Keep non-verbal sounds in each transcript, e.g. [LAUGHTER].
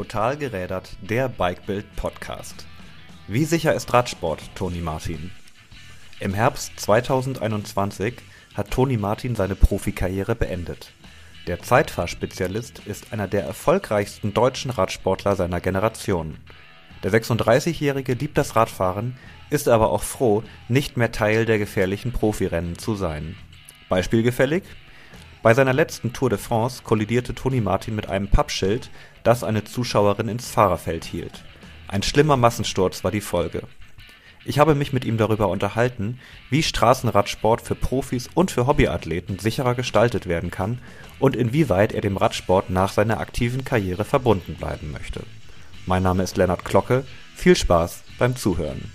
Total gerädert, der Bikebild Podcast. Wie sicher ist Radsport, Toni Martin? Im Herbst 2021 hat Toni Martin seine Profikarriere beendet. Der Zeitfahrspezialist ist einer der erfolgreichsten deutschen Radsportler seiner Generation. Der 36-Jährige liebt das Radfahren, ist aber auch froh, nicht mehr Teil der gefährlichen Profirennen zu sein. Beispielgefällig? Bei seiner letzten Tour de France kollidierte Toni Martin mit einem Pappschild, das eine Zuschauerin ins Fahrerfeld hielt. Ein schlimmer Massensturz war die Folge. Ich habe mich mit ihm darüber unterhalten, wie Straßenradsport für Profis und für Hobbyathleten sicherer gestaltet werden kann und inwieweit er dem Radsport nach seiner aktiven Karriere verbunden bleiben möchte. Mein Name ist Lennart Glocke. Viel Spaß beim Zuhören.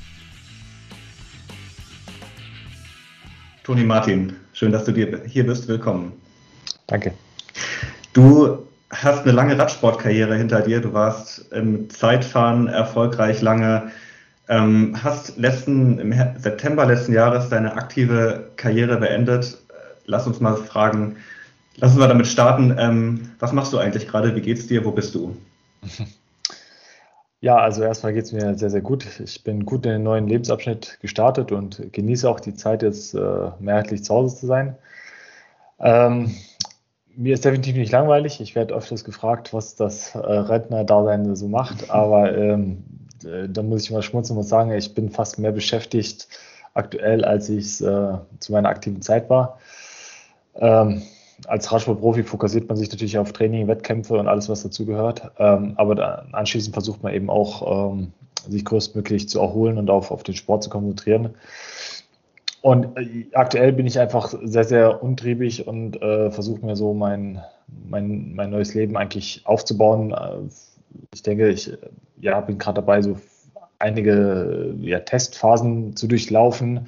Toni Martin, schön, dass du hier bist. Willkommen. Danke. Du hast eine lange Radsportkarriere hinter dir. Du warst im Zeitfahren erfolgreich lange. Ähm, hast letzten, im September letzten Jahres deine aktive Karriere beendet. Lass uns mal fragen, lass uns mal damit starten. Ähm, was machst du eigentlich gerade? Wie geht's dir? Wo bist du? [LAUGHS] Ja, also erstmal geht es mir sehr, sehr gut. Ich bin gut in den neuen Lebensabschnitt gestartet und genieße auch die Zeit, jetzt äh, mehrheitlich zu Hause zu sein. Ähm, mir ist definitiv nicht langweilig. Ich werde öfters gefragt, was das äh, Rentner-Dasein so macht, [LAUGHS] aber ähm, äh, da muss ich mal schmunzeln und sagen, ich bin fast mehr beschäftigt aktuell, als ich es äh, zu meiner aktiven Zeit war. Ähm, als Radsportprofi fokussiert man sich natürlich auf Training, Wettkämpfe und alles, was dazugehört. Ähm, aber anschließend versucht man eben auch, ähm, sich größtmöglich zu erholen und auf, auf den Sport zu konzentrieren. Und äh, aktuell bin ich einfach sehr, sehr untriebig und äh, versuche mir so mein, mein, mein neues Leben eigentlich aufzubauen. Äh, ich denke, ich ja, bin gerade dabei, so einige ja, Testphasen zu durchlaufen,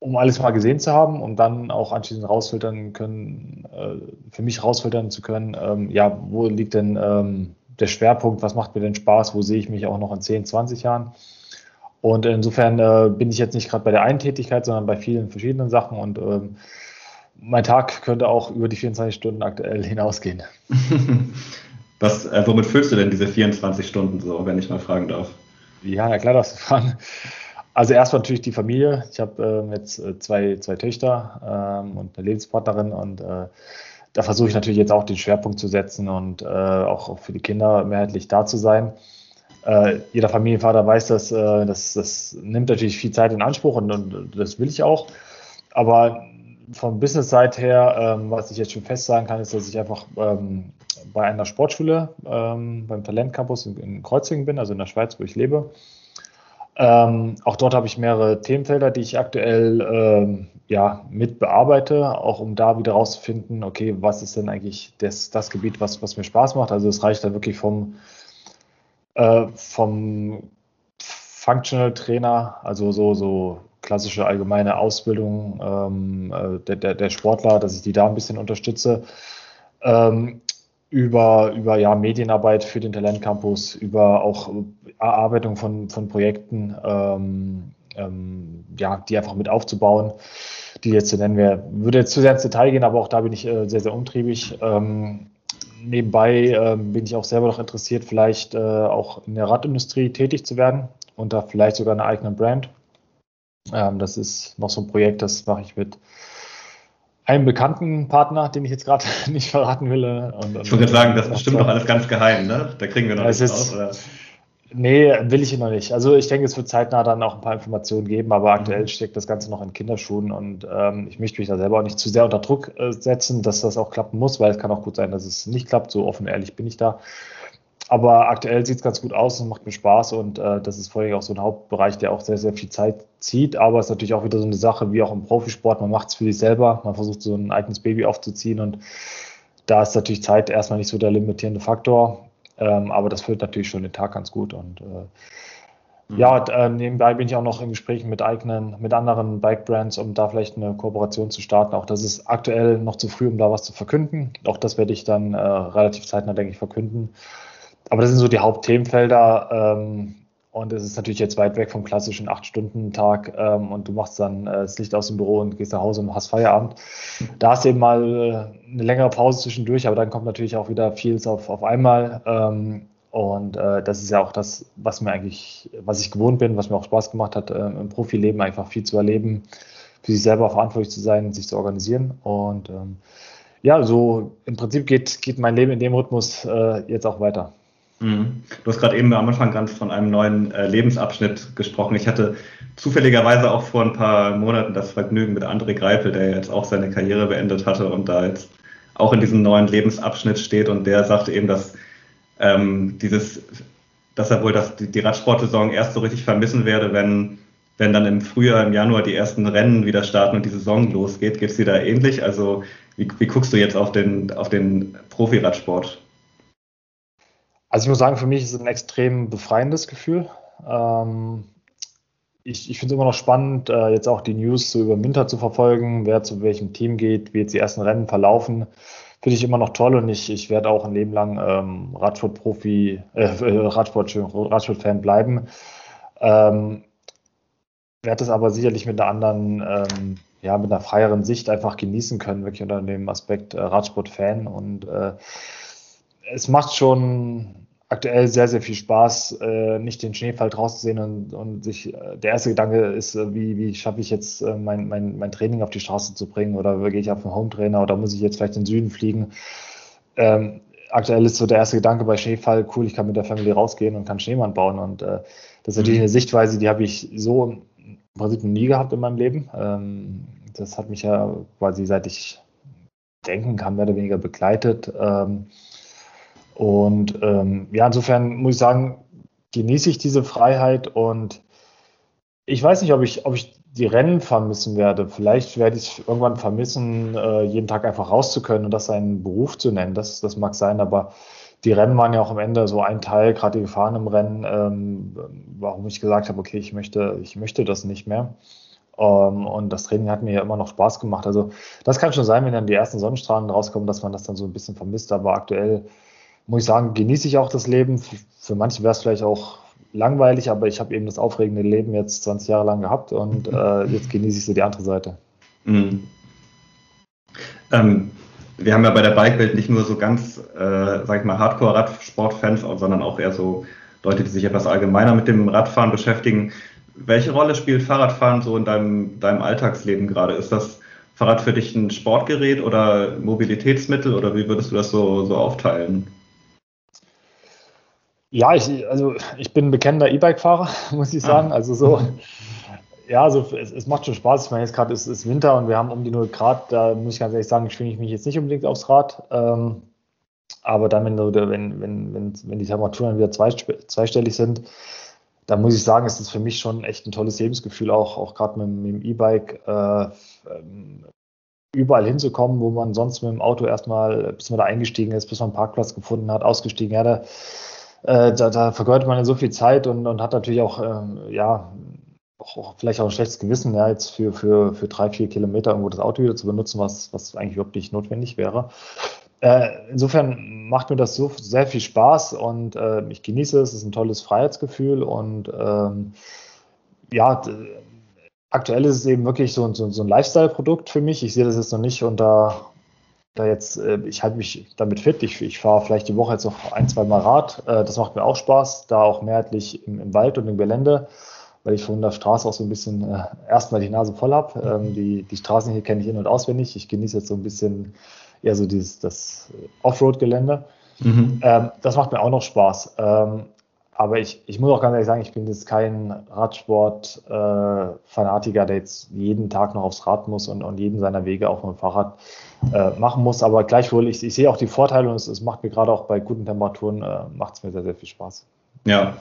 um alles mal gesehen zu haben und dann auch anschließend rausfiltern können, äh, für mich rausfiltern zu können, ähm, ja, wo liegt denn ähm, der Schwerpunkt, was macht mir denn Spaß, wo sehe ich mich auch noch in 10, 20 Jahren. Und insofern äh, bin ich jetzt nicht gerade bei der einen Tätigkeit, sondern bei vielen verschiedenen Sachen und ähm, mein Tag könnte auch über die 24 Stunden aktuell hinausgehen. [LAUGHS] Was, äh, womit füllst du denn diese 24 Stunden so, wenn ich mal fragen darf? Ja, na klar, darfst du fragen. Also erstmal natürlich die Familie. Ich habe äh, jetzt zwei, zwei Töchter ähm, und eine Lebenspartnerin und äh, da versuche ich natürlich jetzt auch den Schwerpunkt zu setzen und äh, auch für die Kinder mehrheitlich da zu sein äh, jeder Familienvater weiß, dass äh, das, das nimmt natürlich viel Zeit in Anspruch und, und das will ich auch. Aber von Business-Seite her, ähm, was ich jetzt schon fest sagen kann, ist, dass ich einfach ähm, bei einer Sportschule ähm, beim Talentcampus in, in Kreuzlingen bin, also in der Schweiz, wo ich lebe. Ähm, auch dort habe ich mehrere Themenfelder, die ich aktuell ähm, ja, mit bearbeite, auch um da wieder rauszufinden, okay, was ist denn eigentlich das, das Gebiet, was, was mir Spaß macht. Also es reicht dann wirklich vom vom Functional Trainer, also so, so klassische allgemeine Ausbildung ähm, äh, der, der, der, Sportler, dass ich die da ein bisschen unterstütze. Ähm, über, über ja, Medienarbeit für den Talentcampus, über auch Erarbeitung von, von Projekten, ähm, ähm, ja, die einfach mit aufzubauen, die jetzt zu nennen wäre. Würde jetzt zu sehr ins Detail gehen, aber auch da bin ich äh, sehr, sehr umtriebig. Ähm, nebenbei äh, bin ich auch selber noch interessiert, vielleicht äh, auch in der Radindustrie tätig zu werden und da vielleicht sogar eine eigene Brand. Ähm, das ist noch so ein Projekt, das mache ich mit einem bekannten Partner, den ich jetzt gerade [LAUGHS] nicht verraten will. Äh, und, ich würde sagen, das ist bestimmt noch alles ganz geheim, ne? Da kriegen wir noch nichts raus. Oder? Nee, will ich noch nicht. Also ich denke, es wird zeitnah dann auch ein paar Informationen geben, aber aktuell mhm. steckt das Ganze noch in Kinderschuhen und ähm, ich möchte mich da selber auch nicht zu sehr unter Druck äh, setzen, dass das auch klappen muss, weil es kann auch gut sein, dass es nicht klappt. So offen ehrlich bin ich da. Aber aktuell sieht es ganz gut aus und macht mir Spaß und äh, das ist vor allem auch so ein Hauptbereich, der auch sehr, sehr viel Zeit zieht. Aber es ist natürlich auch wieder so eine Sache wie auch im Profisport. Man macht es für sich selber, man versucht so ein eigenes Baby aufzuziehen und da ist natürlich Zeit erstmal nicht so der limitierende Faktor. Ähm, aber das füllt natürlich schon den Tag ganz gut. Und äh, mhm. ja, äh, nebenbei bin ich auch noch in Gesprächen mit eigenen, mit anderen Bike-Brands, um da vielleicht eine Kooperation zu starten. Auch das ist aktuell noch zu früh, um da was zu verkünden. Auch das werde ich dann äh, relativ zeitnah, denke ich, verkünden. Aber das sind so die Hauptthemenfelder. Ähm, und es ist natürlich jetzt weit weg vom klassischen 8-Stunden-Tag ähm, und du machst dann äh, das Licht aus dem Büro und gehst nach Hause und hast Feierabend. Da hast du eben mal äh, eine längere Pause zwischendurch, aber dann kommt natürlich auch wieder vieles auf, auf einmal. Ähm, und äh, das ist ja auch das, was mir eigentlich, was ich gewohnt bin, was mir auch Spaß gemacht hat, äh, im Profileben einfach viel zu erleben, für sich selber verantwortlich zu sein, sich zu organisieren. Und ähm, ja, so im Prinzip geht, geht mein Leben in dem Rhythmus äh, jetzt auch weiter. Mhm. Du hast gerade eben am Anfang ganz von einem neuen äh, Lebensabschnitt gesprochen. Ich hatte zufälligerweise auch vor ein paar Monaten das Vergnügen mit André Greipel, der jetzt auch seine Karriere beendet hatte und da jetzt auch in diesem neuen Lebensabschnitt steht und der sagte eben, dass ähm, dieses, dass er wohl das, die, die Radsportsaison erst so richtig vermissen werde, wenn, wenn dann im Frühjahr, im Januar die ersten Rennen wieder starten und die Saison losgeht. Geht es dir da ähnlich? Also wie, wie guckst du jetzt auf den, auf den Profiradsport? Also ich muss sagen, für mich ist es ein extrem befreiendes Gefühl. Ähm, ich, ich finde es immer noch spannend, äh, jetzt auch die News so über Winter zu verfolgen, wer zu welchem Team geht, wie jetzt die ersten Rennen verlaufen. Finde ich immer noch toll und ich, ich werde auch ein Leben lang ähm, Radsport-Profi, äh, Radsport, Radsport-Fan bleiben. Ähm, werde es aber sicherlich mit einer anderen, ähm, ja, mit einer freieren Sicht einfach genießen können, wirklich unter dem Aspekt äh, Radsport-Fan und äh, es macht schon aktuell sehr, sehr viel Spaß, äh, nicht den Schneefall draußen zu sehen und, und sich, äh, der erste Gedanke ist, äh, wie, wie schaffe ich jetzt äh, mein, mein, mein Training auf die Straße zu bringen oder gehe ich auf einen Hometrainer oder muss ich jetzt vielleicht in den Süden fliegen? Ähm, aktuell ist so der erste Gedanke bei Schneefall, cool, ich kann mit der Familie rausgehen und kann Schneemann bauen und äh, das ist natürlich mhm. eine Sichtweise, die habe ich so im Prinzip nie gehabt in meinem Leben. Ähm, das hat mich ja quasi seit ich denken kann, mehr oder weniger begleitet. Ähm, und ähm, ja, insofern muss ich sagen, genieße ich diese Freiheit und ich weiß nicht, ob ich, ob ich die Rennen vermissen werde. Vielleicht werde ich irgendwann vermissen, äh, jeden Tag einfach raus zu können und das einen Beruf zu nennen. Das, das mag sein, aber die Rennen waren ja auch am Ende so ein Teil, gerade die Gefahren im Rennen, ähm, warum ich gesagt habe, okay, ich möchte, ich möchte das nicht mehr. Ähm, und das Training hat mir ja immer noch Spaß gemacht. Also das kann schon sein, wenn dann die ersten Sonnenstrahlen rauskommen, dass man das dann so ein bisschen vermisst. Aber aktuell muss ich sagen, genieße ich auch das Leben. Für manche wäre es vielleicht auch langweilig, aber ich habe eben das aufregende Leben jetzt 20 Jahre lang gehabt und äh, jetzt genieße ich so die andere Seite. Mhm. Ähm, wir haben ja bei der Bikewelt nicht nur so ganz, äh, sag ich mal, Hardcore-Radsportfans, sondern auch eher so Leute, die sich etwas allgemeiner mit dem Radfahren beschäftigen. Welche Rolle spielt Fahrradfahren so in deinem, deinem Alltagsleben gerade? Ist das Fahrrad für dich ein Sportgerät oder Mobilitätsmittel oder wie würdest du das so, so aufteilen? Ja, ich, also ich bin ein bekennender E-Bike-Fahrer, [LAUGHS] muss ich sagen. Ah. Also so, ja, also es, es, macht schon Spaß. Ich meine, jetzt gerade ist, ist Winter und wir haben um die 0 Grad, da muss ich ganz ehrlich sagen, schwinge ich mich jetzt nicht unbedingt aufs Rad. Ähm, aber dann, wenn, wenn, wenn, wenn, wenn die Temperaturen wieder zweistellig sind, dann muss ich sagen, ist das für mich schon echt ein tolles Lebensgefühl, auch, auch gerade mit, mit dem E-Bike äh, ähm, überall hinzukommen, wo man sonst mit dem Auto erstmal, bis man da eingestiegen ist, bis man einen Parkplatz gefunden hat, ausgestiegen. Ja, da, äh, da, da vergeudet man ja so viel Zeit und, und hat natürlich auch, ähm, ja, auch, vielleicht auch ein schlechtes Gewissen, ja, jetzt für, für, für drei, vier Kilometer irgendwo das Auto wieder zu benutzen, was, was eigentlich überhaupt nicht notwendig wäre. Äh, insofern macht mir das so sehr viel Spaß und äh, ich genieße es. Es ist ein tolles Freiheitsgefühl und ähm, ja, aktuell ist es eben wirklich so, so, so ein Lifestyle-Produkt für mich. Ich sehe das jetzt noch nicht unter da jetzt, äh, ich halte mich damit fit. Ich, ich fahre vielleicht die Woche jetzt noch ein, zwei Mal Rad. Äh, das macht mir auch Spaß, da auch mehrheitlich im, im Wald und im Gelände, weil ich von der Straße auch so ein bisschen äh, erstmal die Nase voll habe. Ähm, die, die Straßen hier kenne ich in- und auswendig. Ich genieße jetzt so ein bisschen eher so dieses das Offroad-Gelände. Mhm. Ähm, das macht mir auch noch Spaß. Ähm, aber ich, ich muss auch ganz ehrlich sagen, ich bin jetzt kein Radsport-Fanatiker, äh, der jetzt jeden Tag noch aufs Rad muss und, und jeden seiner Wege auf dem Fahrrad äh, machen muss. Aber gleichwohl, ich, ich sehe auch die Vorteile und es, es macht mir gerade auch bei guten Temperaturen, äh, macht es mir sehr, sehr viel Spaß. Ja.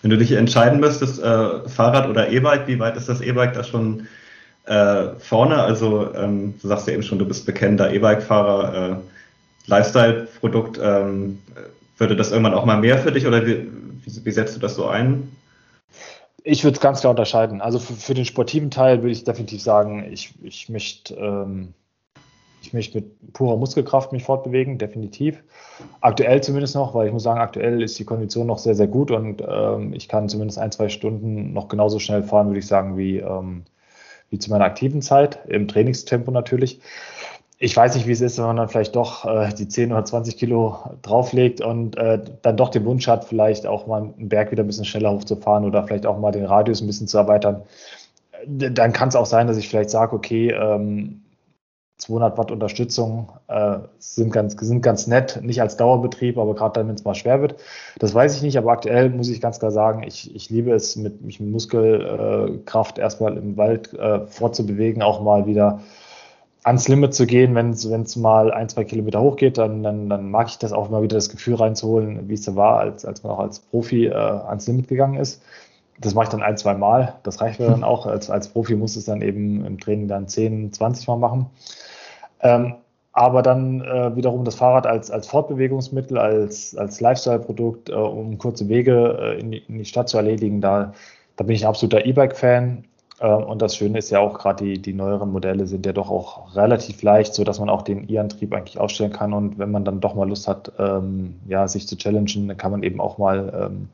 Wenn du dich entscheiden müsstest, äh, Fahrrad oder E-Bike, wie weit ist das E-Bike da schon äh, vorne? Also ähm, du sagst ja eben schon, du bist bekennender E-Bike-Fahrer, äh, Lifestyle-Produkt. Ähm, würde das irgendwann auch mal mehr für dich oder wie, wie, setzt du das so ein? Ich würde es ganz klar unterscheiden. Also für, für, den sportiven Teil würde ich definitiv sagen, ich, ich möchte ähm, ich mit purer Muskelkraft mich fortbewegen, definitiv. Aktuell zumindest noch, weil ich muss sagen, aktuell ist die Kondition noch sehr, sehr gut und ähm, ich kann zumindest ein, zwei Stunden noch genauso schnell fahren, würde ich sagen, wie, ähm, wie zu meiner aktiven Zeit, im Trainingstempo natürlich. Ich weiß nicht, wie es ist, wenn man dann vielleicht doch äh, die 10 oder 20 Kilo drauflegt und äh, dann doch den Wunsch hat, vielleicht auch mal einen Berg wieder ein bisschen schneller hochzufahren oder vielleicht auch mal den Radius ein bisschen zu erweitern. Dann kann es auch sein, dass ich vielleicht sage, okay, ähm, 200 Watt Unterstützung äh, sind, ganz, sind ganz nett, nicht als Dauerbetrieb, aber gerade dann, wenn es mal schwer wird. Das weiß ich nicht, aber aktuell muss ich ganz klar sagen, ich, ich liebe es, mit, mich mit Muskelkraft erstmal im Wald äh, fortzubewegen, auch mal wieder ans Limit zu gehen, wenn es mal ein, zwei Kilometer hochgeht, dann, dann, dann mag ich das auch mal wieder das Gefühl reinzuholen, wie es da war, als, als man auch als Profi äh, ans Limit gegangen ist. Das mache ich dann ein, zwei Mal. Das reicht mir dann auch. Als, als Profi muss es dann eben im Training dann 10, 20 Mal machen. Ähm, aber dann äh, wiederum das Fahrrad als, als Fortbewegungsmittel, als, als Lifestyle-Produkt, äh, um kurze Wege äh, in, die, in, die, Stadt zu erledigen, da, da bin ich ein absoluter E-Bike-Fan. Ähm, und das Schöne ist ja auch, gerade die, die neueren Modelle sind ja doch auch relativ leicht, sodass man auch den E-Antrieb eigentlich aufstellen kann. Und wenn man dann doch mal Lust hat, ähm, ja, sich zu challengen, dann kann man eben auch mal ähm,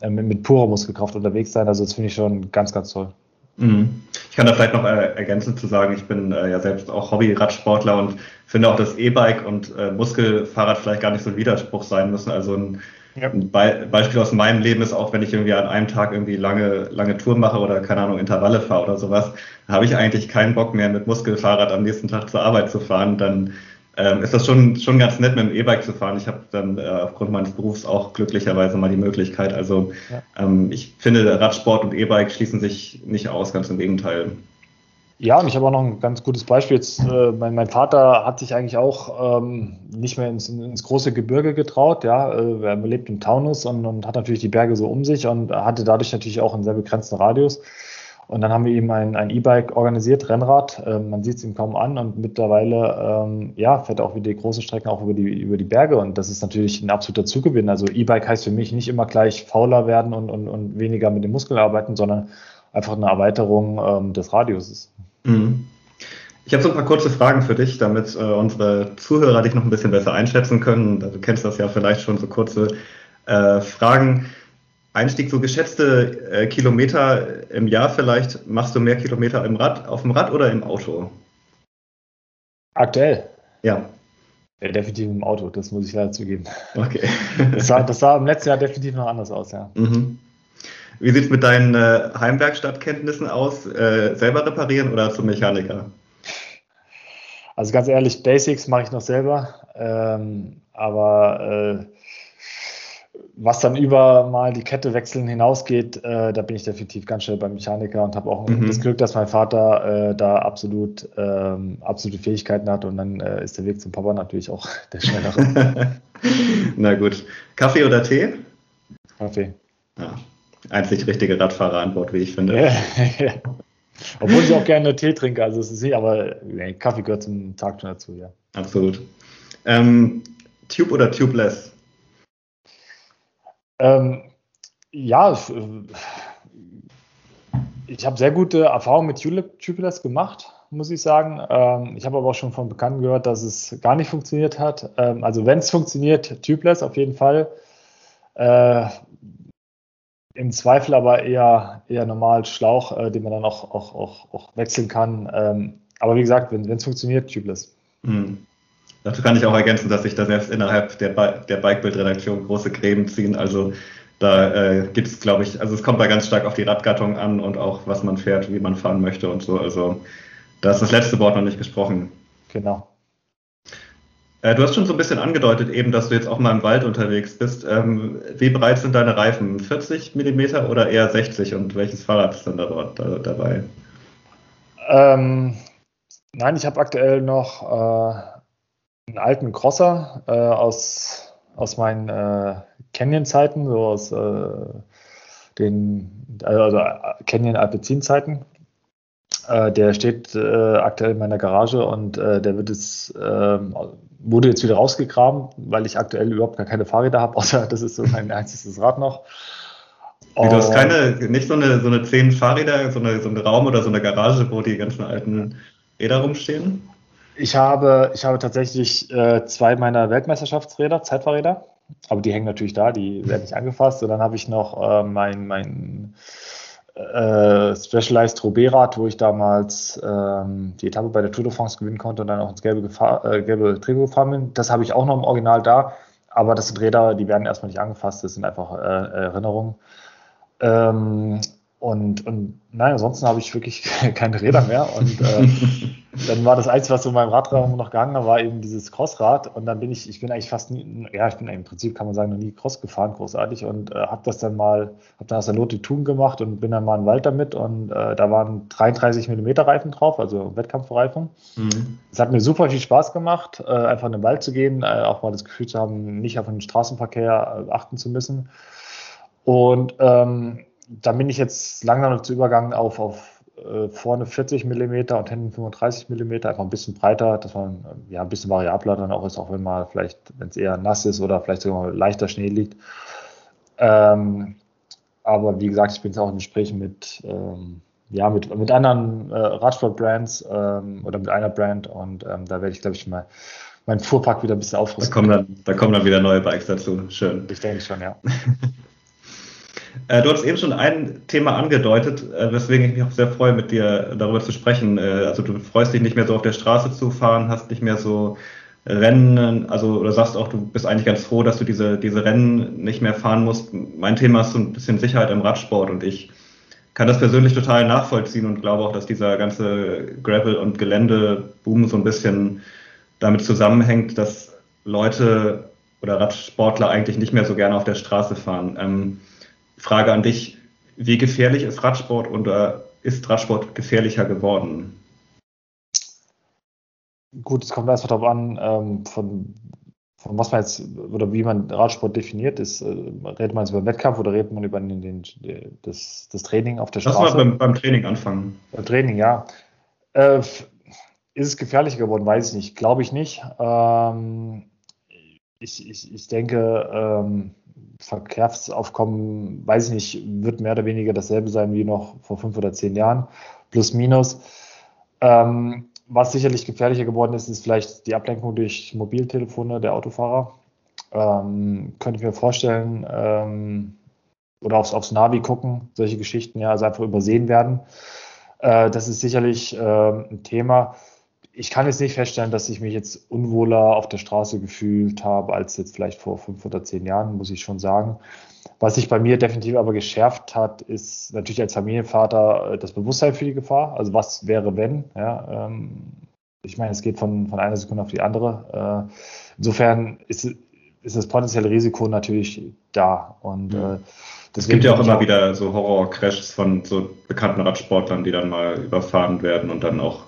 äh, mit, mit purer Muskelkraft unterwegs sein. Also das finde ich schon ganz, ganz toll. Mhm. Ich kann da vielleicht noch äh, ergänzend zu sagen, ich bin äh, ja selbst auch Hobby-Radsportler und finde auch, dass E-Bike und äh, Muskelfahrrad vielleicht gar nicht so ein Widerspruch sein müssen. Also ein, ja. ein Be Beispiel aus meinem Leben ist auch, wenn ich irgendwie an einem Tag irgendwie lange, lange Touren mache oder keine Ahnung, Intervalle fahre oder sowas, habe ich eigentlich keinen Bock mehr mit Muskelfahrrad am nächsten Tag zur Arbeit zu fahren. Dann ähm, ist das schon, schon ganz nett, mit dem E-Bike zu fahren. Ich habe dann äh, aufgrund meines Berufs auch glücklicherweise mal die Möglichkeit. Also ja. ähm, ich finde, Radsport und E-Bike schließen sich nicht aus, ganz im Gegenteil. Ja, und ich habe auch noch ein ganz gutes Beispiel. Jetzt, äh, mein, mein, Vater hat sich eigentlich auch ähm, nicht mehr ins, ins, große Gebirge getraut. Ja, äh, er lebt im Taunus und, und, hat natürlich die Berge so um sich und hatte dadurch natürlich auch einen sehr begrenzten Radius. Und dann haben wir ihm ein, E-Bike organisiert, Rennrad. Ähm, man sieht es ihm kaum an und mittlerweile ähm, ja, fährt er auch wieder die großen Strecken auch über die, über die Berge. Und das ist natürlich ein absoluter Zugewinn. Also E-Bike heißt für mich nicht immer gleich fauler werden und, und, und weniger mit dem Muskel arbeiten, sondern einfach eine Erweiterung ähm, des Radiuses. Mhm. Ich habe so ein paar kurze Fragen für dich, damit äh, unsere Zuhörer dich noch ein bisschen besser einschätzen können. Du kennst das ja vielleicht schon, so kurze äh, Fragen. Einstieg, so geschätzte äh, Kilometer im Jahr vielleicht, machst du mehr Kilometer im Rad, auf dem Rad oder im Auto? Aktuell? Ja. ja definitiv im Auto, das muss ich leider zugeben. Okay. das, sah, das sah im letzten Jahr definitiv noch anders aus, ja. Mhm. Wie sieht es mit deinen äh, Heimwerkstattkenntnissen aus? Äh, selber reparieren oder zum Mechaniker? Also ganz ehrlich, Basics mache ich noch selber, ähm, aber äh, was dann über mal die Kette wechseln hinausgeht, äh, da bin ich definitiv ganz schnell beim Mechaniker und habe auch mhm. das Glück, dass mein Vater äh, da absolut ähm, absolute Fähigkeiten hat und dann äh, ist der Weg zum Papa natürlich auch [LAUGHS] der schnellere. [LAUGHS] Na gut. Kaffee oder Tee? Kaffee. Ja. Einzig richtige Radfahrerantwort, wie ich finde. Ja, [LAUGHS] Obwohl ich auch gerne Tee trinke, also es ist nicht, aber nee, Kaffee gehört zum Tag schon dazu, ja. Absolut. Ähm, Tube oder Tubeless? Ähm, ja, ich habe sehr gute Erfahrungen mit Tubeless gemacht, muss ich sagen. Ähm, ich habe aber auch schon von Bekannten gehört, dass es gar nicht funktioniert hat. Ähm, also wenn es funktioniert, Tubeless auf jeden Fall. Äh, Im Zweifel aber eher, eher normal Schlauch, äh, den man dann auch, auch, auch, auch wechseln kann. Ähm, aber wie gesagt, wenn es funktioniert, Tubeless. Mhm. Dazu kann ich auch ergänzen, dass sich da selbst innerhalb der, der Bikebild-Redaktion große Gräben ziehen. Also da äh, gibt es, glaube ich, also es kommt da ganz stark auf die Radgattung an und auch, was man fährt, wie man fahren möchte und so. Also da ist das letzte Wort noch nicht gesprochen. Genau. Äh, du hast schon so ein bisschen angedeutet eben, dass du jetzt auch mal im Wald unterwegs bist. Ähm, wie breit sind deine Reifen? 40 Millimeter oder eher 60? Und welches Fahrrad ist dann da, da dabei? Ähm, nein, ich habe aktuell noch äh, einen alten Crosser äh, aus, aus meinen äh, Canyon-Zeiten, so aus äh, den also Alpecin-Zeiten. Äh, der steht aktuell in meiner Garage und der wird ähm, wurde jetzt wieder rausgegraben, weil ich aktuell überhaupt gar keine Fahrräder habe, [LAUGHS] außer das ist so mein einziges Rad noch. Wie, du hast keine, nicht so eine, so eine zehn Fahrräder, so, eine, so einen Raum oder so eine Garage, wo die ganzen alten Räder rumstehen? Ich habe, ich habe tatsächlich äh, zwei meiner Weltmeisterschaftsräder, Zeitfahrräder, aber die hängen natürlich da, die werden nicht angefasst. Und dann habe ich noch äh, mein, mein äh, Specialized Roubaix-Rad, wo ich damals ähm, die Etappe bei der Tour de France gewinnen konnte und dann auch ins gelbe, Gefahr, äh, gelbe Trikot gefahren bin. Das habe ich auch noch im Original da, aber das sind Räder, die werden erstmal nicht angefasst, das sind einfach äh, Erinnerungen. Ähm, und, und nein, ansonsten habe ich wirklich [LAUGHS] keine Räder mehr. Und äh, [LAUGHS] dann war das Einzige, was so in meinem Radraum noch gegangen war, war eben dieses Crossrad. Und dann bin ich, ich bin eigentlich fast nie, ja, ich bin im Prinzip, kann man sagen, noch nie Cross gefahren, großartig. Und äh, habe das dann mal, habe dann aus der Lotte Thun gemacht und bin dann mal in den Wald damit. Und äh, da waren 33 mm Reifen drauf, also Wettkampfreifen. Mhm. Es hat mir super viel Spaß gemacht, äh, einfach in den Wald zu gehen, äh, auch mal das Gefühl zu haben, nicht auf den Straßenverkehr äh, achten zu müssen. Und ähm, dann bin ich jetzt langsam dazu übergegangen auf, auf äh, vorne 40 mm und hinten 35 mm, einfach ein bisschen breiter, dass man äh, ja ein bisschen variabler dann auch ist, auch wenn mal vielleicht, wenn es eher nass ist oder vielleicht sogar mal leichter Schnee liegt. Ähm, aber wie gesagt, ich bin jetzt auch in Gesprächen mit, ähm, ja, mit, mit anderen äh, Radsport-Brands ähm, oder mit einer Brand und ähm, da werde ich, glaube ich, mal meinen Fuhrpark wieder ein bisschen aufrüsten. Da kommen dann, da kommen dann wieder neue Bikes dazu. Schön. Ich denke schon, ja. [LAUGHS] Äh, du hast eben schon ein Thema angedeutet, äh, weswegen ich mich auch sehr freue, mit dir darüber zu sprechen. Äh, also du freust dich nicht mehr so auf der Straße zu fahren, hast nicht mehr so Rennen, also oder sagst auch, du bist eigentlich ganz froh, dass du diese, diese Rennen nicht mehr fahren musst. Mein Thema ist so ein bisschen Sicherheit im Radsport und ich kann das persönlich total nachvollziehen und glaube auch, dass dieser ganze Gravel- und Geländeboom so ein bisschen damit zusammenhängt, dass Leute oder Radsportler eigentlich nicht mehr so gerne auf der Straße fahren. Ähm, Frage an dich, wie gefährlich ist Radsport oder ist Radsport gefährlicher geworden? Gut, es kommt erstmal darauf an, ähm, von, von, was man jetzt oder wie man Radsport definiert. Ist, äh, redet man jetzt über Wettkampf oder redet man über den, den, das, das Training auf der Straße? Lass mal beim, beim Training anfangen. Beim Training, ja. Äh, ist es gefährlicher geworden? Weiß ich nicht. Glaube ich nicht. Ähm, ich, ich, ich denke, ähm, Verkehrsaufkommen, weiß ich nicht, wird mehr oder weniger dasselbe sein wie noch vor fünf oder zehn Jahren, plus minus. Ähm, was sicherlich gefährlicher geworden ist, ist vielleicht die Ablenkung durch Mobiltelefone der Autofahrer. Ähm, könnte ich mir vorstellen, ähm, oder aufs, aufs Navi gucken, solche Geschichten, ja, also einfach übersehen werden. Äh, das ist sicherlich äh, ein Thema ich kann jetzt nicht feststellen, dass ich mich jetzt unwohler auf der Straße gefühlt habe als jetzt vielleicht vor fünf oder zehn Jahren, muss ich schon sagen. Was sich bei mir definitiv aber geschärft hat, ist natürlich als Familienvater äh, das Bewusstsein für die Gefahr. Also was wäre, wenn? Ja, ähm, ich meine, es geht von, von einer Sekunde auf die andere. Äh, insofern ist, ist das potenzielle Risiko natürlich da. Und äh, es gibt ja auch immer wieder so Horror-Crashs von so bekannten Radsportlern, die dann mal überfahren werden und dann auch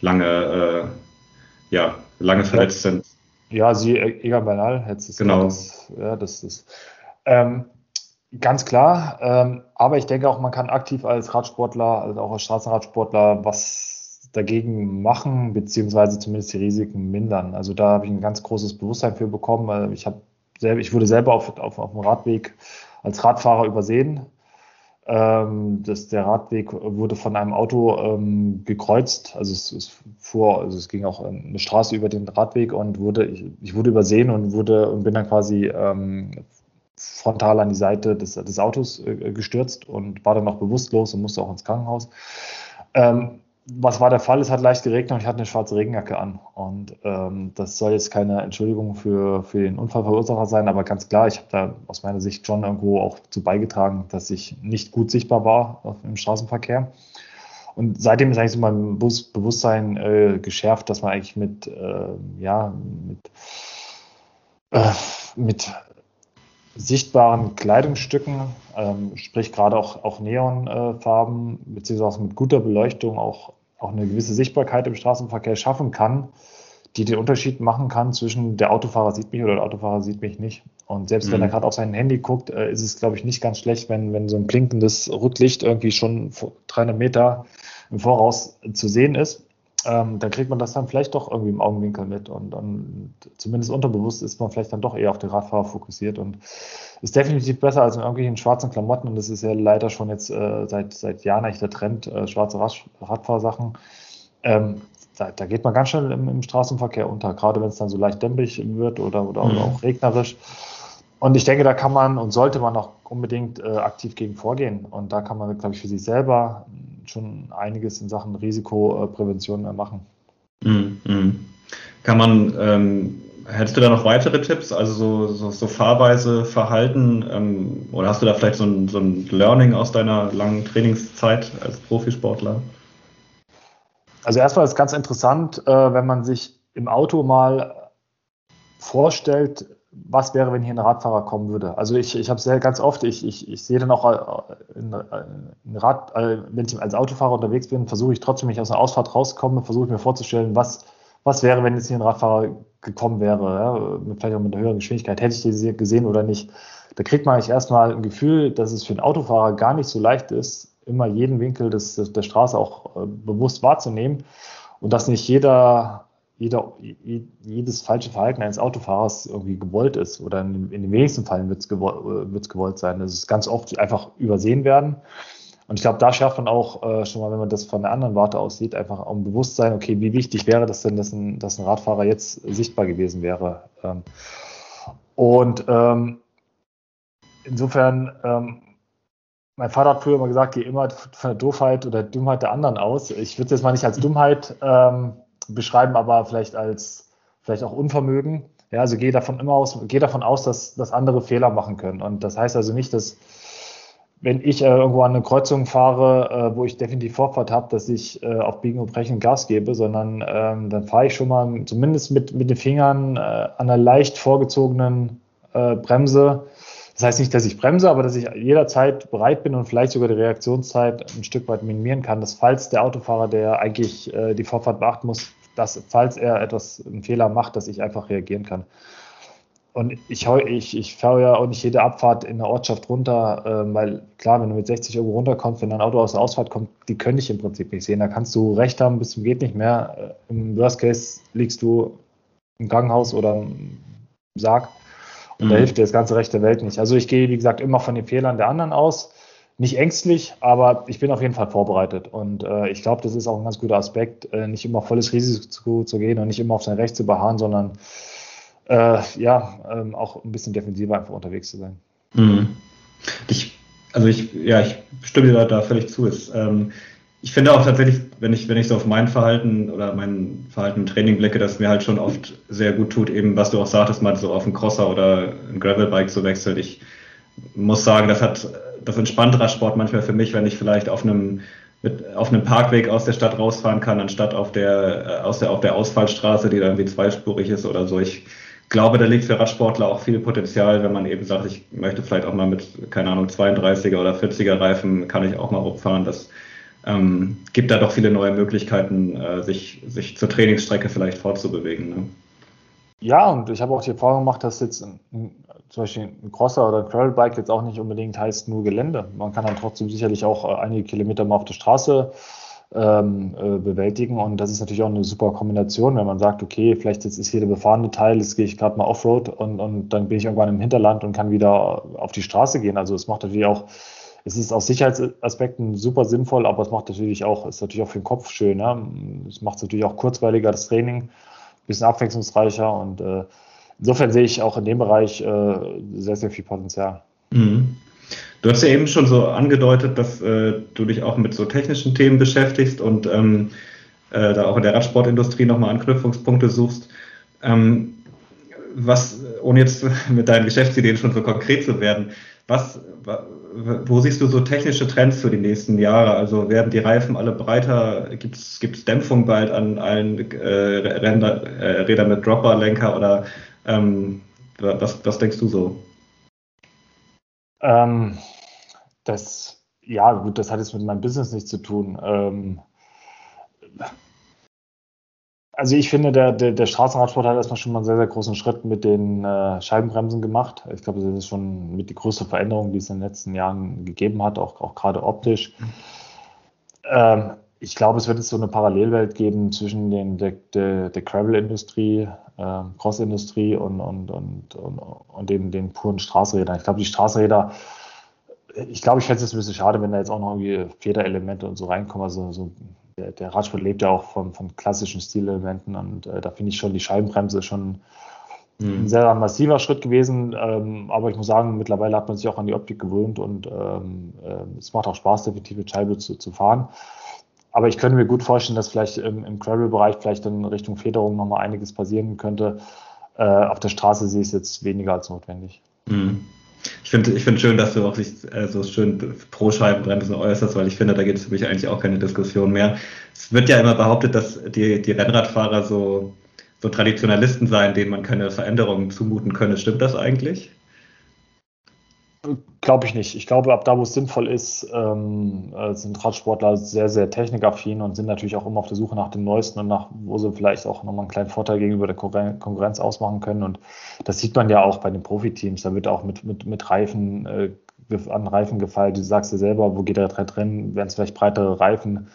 lange, äh, ja, lange verletzt sind. Ja, sie, Egan Bernal, jetzt ist genau. das, ja, das ist ähm, ganz klar. Ähm, aber ich denke auch, man kann aktiv als Radsportler, also auch als Straßenradsportler, was dagegen machen, beziehungsweise zumindest die Risiken mindern. Also da habe ich ein ganz großes Bewusstsein für bekommen. Ich habe ich wurde selber auf, auf, auf dem Radweg als Radfahrer übersehen ähm, das, der Radweg wurde von einem Auto ähm, gekreuzt. Also es, es fuhr, also es ging auch eine Straße über den Radweg und wurde, ich, ich wurde übersehen und wurde und bin dann quasi ähm, frontal an die Seite des, des Autos äh, gestürzt und war dann noch bewusstlos und musste auch ins Krankenhaus. Ähm, was war der Fall? Es hat leicht geregnet und ich hatte eine schwarze Regenjacke an. Und ähm, das soll jetzt keine Entschuldigung für, für den Unfallverursacher sein, aber ganz klar, ich habe da aus meiner Sicht schon irgendwo auch zu beigetragen, dass ich nicht gut sichtbar war im Straßenverkehr. Und seitdem ist eigentlich so mein Bewusstsein äh, geschärft, dass man eigentlich mit, äh, ja, mit, äh, mit sichtbaren Kleidungsstücken, ähm, sprich gerade auch, auch Neonfarben, beziehungsweise mit guter Beleuchtung auch auch eine gewisse Sichtbarkeit im Straßenverkehr schaffen kann, die den Unterschied machen kann zwischen der Autofahrer sieht mich oder der Autofahrer sieht mich nicht. Und selbst mhm. wenn er gerade auf sein Handy guckt, äh, ist es, glaube ich, nicht ganz schlecht, wenn, wenn so ein blinkendes Rücklicht irgendwie schon 300 Meter im Voraus zu sehen ist. Ähm, dann kriegt man das dann vielleicht doch irgendwie im Augenwinkel mit und dann zumindest unterbewusst ist man vielleicht dann doch eher auf den Radfahrer fokussiert und ist definitiv besser als in irgendwelchen schwarzen Klamotten und das ist ja leider schon jetzt äh, seit, seit Jahren eigentlich der Trend, äh, schwarze Rad Radfahrsachen. Ähm, da, da, geht man ganz schnell im, im Straßenverkehr unter, gerade wenn es dann so leicht dämmerig wird oder, oder, mhm. oder, auch regnerisch. Und ich denke, da kann man und sollte man auch unbedingt äh, aktiv gegen vorgehen. Und da kann man, glaube ich, für sich selber schon einiges in Sachen Risikoprävention machen. Mhm. mhm. Kann man ähm Hättest du da noch weitere Tipps, also so, so, so Fahrweise, Verhalten, ähm, oder hast du da vielleicht so ein, so ein Learning aus deiner langen Trainingszeit als Profisportler? Also erstmal ist ganz interessant, äh, wenn man sich im Auto mal vorstellt, was wäre, wenn hier ein Radfahrer kommen würde. Also ich, ich habe es sehr ganz oft, ich, ich, ich sehe dann auch äh, in, in Rad, äh, wenn ich als Autofahrer unterwegs bin, versuche ich trotzdem, wenn aus einer Ausfahrt rauskomme, versuche ich mir vorzustellen, was was wäre, wenn jetzt hier ein Radfahrer gekommen wäre, ja, vielleicht auch mit einer höheren Geschwindigkeit, hätte ich die gesehen oder nicht. Da kriegt man eigentlich erstmal ein Gefühl, dass es für einen Autofahrer gar nicht so leicht ist, immer jeden Winkel des, der Straße auch äh, bewusst wahrzunehmen und dass nicht jeder, jeder, jedes falsche Verhalten eines Autofahrers irgendwie gewollt ist oder in, in den wenigsten Fällen wird es gewollt, gewollt sein. Das ist ganz oft einfach übersehen werden. Und ich glaube, da schafft man auch äh, schon mal, wenn man das von der anderen Warte aus sieht, einfach ein Bewusstsein, okay, wie wichtig wäre das denn, dass ein, dass ein Radfahrer jetzt sichtbar gewesen wäre. Ähm, und ähm, insofern, ähm, mein Vater hat früher immer gesagt, geh immer von der Doofheit oder Dummheit der anderen aus. Ich würde es jetzt mal nicht als Dummheit ähm, beschreiben, aber vielleicht als vielleicht auch Unvermögen. Ja, also geh davon immer aus, geh davon aus, dass, dass andere Fehler machen können. Und das heißt also nicht, dass wenn ich äh, irgendwo an eine Kreuzung fahre, äh, wo ich definitiv Vorfahrt habe, dass ich äh, auf Biegen und Brechen Gas gebe, sondern ähm, dann fahre ich schon mal zumindest mit, mit den Fingern äh, an einer leicht vorgezogenen äh, Bremse. Das heißt nicht, dass ich bremse, aber dass ich jederzeit bereit bin und vielleicht sogar die Reaktionszeit ein Stück weit minimieren kann, dass falls der Autofahrer, der eigentlich äh, die Vorfahrt beachten muss, dass falls er etwas einen Fehler macht, dass ich einfach reagieren kann. Und ich, ich, ich fahre ja auch nicht jede Abfahrt in der Ortschaft runter, äh, weil klar, wenn du mit 60 Euro runterkommst, wenn dein Auto aus der Ausfahrt kommt, die können dich im Prinzip nicht sehen. Da kannst du recht haben, bis zum geht nicht mehr. Äh, Im Worst Case liegst du im Krankenhaus oder im Sarg und mhm. da hilft dir das ganze Recht der Welt nicht. Also ich gehe, wie gesagt, immer von den Fehlern der anderen aus. Nicht ängstlich, aber ich bin auf jeden Fall vorbereitet. Und äh, ich glaube, das ist auch ein ganz guter Aspekt, äh, nicht immer volles Risiko zu, zu gehen und nicht immer auf sein Recht zu beharren, sondern äh, ja, ähm, auch ein bisschen defensiver einfach unterwegs zu sein. Mhm. Ich, also ich, ja, ich stimme dir da, völlig zu. Es, ähm, ich finde auch tatsächlich, wenn ich, wenn ich so auf mein Verhalten oder mein Verhalten im Training blicke, dass mir halt schon oft sehr gut tut, eben was du auch sagtest, mal so auf einen Crosser oder ein Gravelbike zu wechseln. Ich muss sagen, das hat, das entspannt Radsport manchmal für mich, wenn ich vielleicht auf einem mit auf einem Parkweg aus der Stadt rausfahren kann, anstatt auf der, äh, aus der, auf der Ausfallstraße, die dann wie zweispurig ist oder so. Ich glaube, da liegt für Radsportler auch viel Potenzial, wenn man eben sagt, ich möchte vielleicht auch mal mit, keine Ahnung, 32er oder 40er Reifen, kann ich auch mal rumfahren. Das ähm, gibt da doch viele neue Möglichkeiten, äh, sich, sich zur Trainingsstrecke vielleicht fortzubewegen. Ne? Ja, und ich habe auch die Erfahrung gemacht, dass jetzt zum Beispiel ein Crosser oder ein Trailbike jetzt auch nicht unbedingt heißt nur Gelände. Man kann dann trotzdem sicherlich auch äh, einige Kilometer mal auf der Straße ähm, äh, bewältigen. Und das ist natürlich auch eine super Kombination, wenn man sagt, okay, vielleicht jetzt ist hier der befahrene Teil, jetzt gehe ich gerade mal Offroad und, und dann bin ich irgendwann im Hinterland und kann wieder auf die Straße gehen. Also es macht natürlich auch, es ist aus Sicherheitsaspekten super sinnvoll, aber es macht natürlich auch, ist natürlich auch für den Kopf schön. Ne? Es macht natürlich auch kurzweiliger das Training, ein bisschen abwechslungsreicher und äh, insofern sehe ich auch in dem Bereich äh, sehr, sehr viel Potenzial. Mhm. Du hast ja eben schon so angedeutet, dass äh, du dich auch mit so technischen Themen beschäftigst und ähm, äh, da auch in der Radsportindustrie nochmal Anknüpfungspunkte suchst. Ähm, was, ohne jetzt [LAUGHS] mit deinen Geschäftsideen schon so konkret zu werden, was, wo siehst du so technische Trends für die nächsten Jahre? Also werden die Reifen alle breiter? Gibt es Dämpfung bald an allen äh, Ränder, äh, Rädern mit Dropperlenker oder ähm, was, was denkst du so? Ähm, das, ja, gut, das hat jetzt mit meinem Business nichts zu tun. Ähm, also ich finde, der, der, der, Straßenradsport hat erstmal schon mal einen sehr, sehr großen Schritt mit den äh, Scheibenbremsen gemacht. Ich glaube, das ist schon mit die größte Veränderung, die es in den letzten Jahren gegeben hat, auch, auch gerade optisch. Ähm, ich glaube, es wird jetzt so eine Parallelwelt geben zwischen den, der, der, der Gravel-Industrie, äh, Cross-Industrie und, und, und, und, und den, den puren Straßenrädern. Ich glaube, die Straßenräder ich glaube, ich fände es ein bisschen schade, wenn da jetzt auch noch irgendwie Federelemente und so reinkommen. Also so, der, der Radsport lebt ja auch von, von klassischen Stilelementen und äh, da finde ich schon die Scheibenbremse schon mhm. ein sehr massiver Schritt gewesen. Ähm, aber ich muss sagen, mittlerweile hat man sich auch an die Optik gewöhnt und ähm, äh, es macht auch Spaß, definitiv mit Scheibe zu, zu fahren. Aber ich könnte mir gut vorstellen, dass vielleicht im, im Gravel-Bereich vielleicht in Richtung Federung nochmal einiges passieren könnte. Äh, auf der Straße sehe ich es jetzt weniger als notwendig. Mhm. Ich finde ich find schön, dass du auch sich äh, so schön pro Scheibenbremsen äußerst, weil ich finde, da geht es für mich eigentlich auch keine Diskussion mehr. Es wird ja immer behauptet, dass die, die Rennradfahrer so, so Traditionalisten seien, denen man keine Veränderungen zumuten könne. Stimmt das eigentlich? Glaube ich nicht. Ich glaube, ab da, wo es sinnvoll ist, ähm, äh, sind Radsportler sehr, sehr technikaffin und sind natürlich auch immer auf der Suche nach dem Neuesten und nach, wo sie vielleicht auch nochmal einen kleinen Vorteil gegenüber der Konkurrenz ausmachen können. Und das sieht man ja auch bei den Profiteams. Da wird auch mit, mit, mit Reifen, äh, an Reifen gefeilt. Du sagst ja selber, wo geht der Trend drin? Werden es vielleicht breitere Reifen?